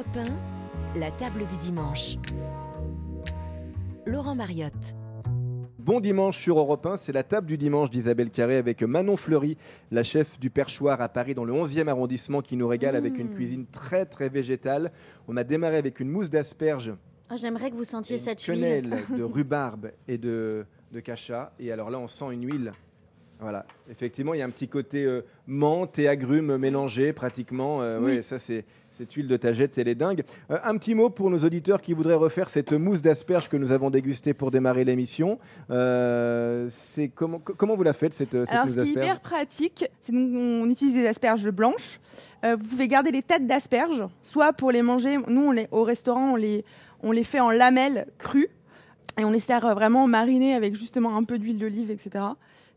Europe 1, la table du dimanche. Laurent Mariotte. Bon dimanche sur Europe 1, c'est la table du dimanche d'Isabelle Carré avec Manon Fleury, la chef du Perchoir à Paris dans le 11e arrondissement qui nous régale avec une Mmh. cuisine très très végétale. On a démarré avec une mousse d'asperges, Ah, J'aimerais que vous sentiez cette huile. de rhubarbe et de, de cacha. Et alors là, on sent une huile. Voilà, effectivement, il y a un petit côté euh, menthe et agrumes mélangés pratiquement. Euh, Oui. ouais, ça c'est cette huile de tagette, elle est dingue. Euh, un petit mot pour nos auditeurs qui voudraient refaire cette mousse d'asperges que nous avons dégustée pour démarrer l'émission. Euh, c'est comment, co- comment vous la faites cette, cette Alors, mousse ce qui est d'asperges hyper pratique, c'est donc on utilise des asperges blanches. Euh, vous pouvez garder les têtes d'asperges, soit pour les manger. Nous, on les, au restaurant, on les, on les fait en lamelles crues et on les sert euh, vraiment marinés avec justement un peu d'huile d'olive, etc.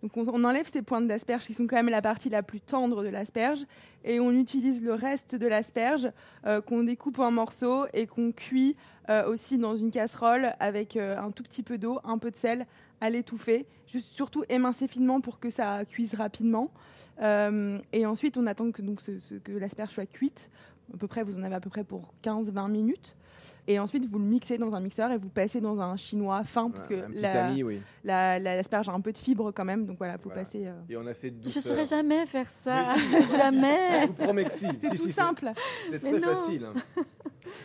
Donc, on, enlève ces pointes d'asperges qui sont quand même la partie la plus tendre de l'asperge et on utilise le reste de l'asperge euh, qu'on découpe en morceaux et qu'on cuit euh, aussi dans une casserole avec un tout petit peu d'eau, un peu de sel à l'étouffer, juste surtout émincer finement pour que ça cuise rapidement. Et ensuite, on attend que, donc, que l'asperge soit cuite. À peu près, vous en avez à peu près pour 15-20 minutes. Et ensuite, vous le mixez dans un mixeur et vous passez dans un chinois fin parce que un petit la- tamis, oui. la- la- l'asperge a un peu de fibre quand même. Donc voilà, il faut Voilà. passer. euh, Et on a cette Je douceur. saurais jamais faire ça. Mais Je jamais. vous promets que si. C'est Si, tout si, simple. C'est très non. facile. hein.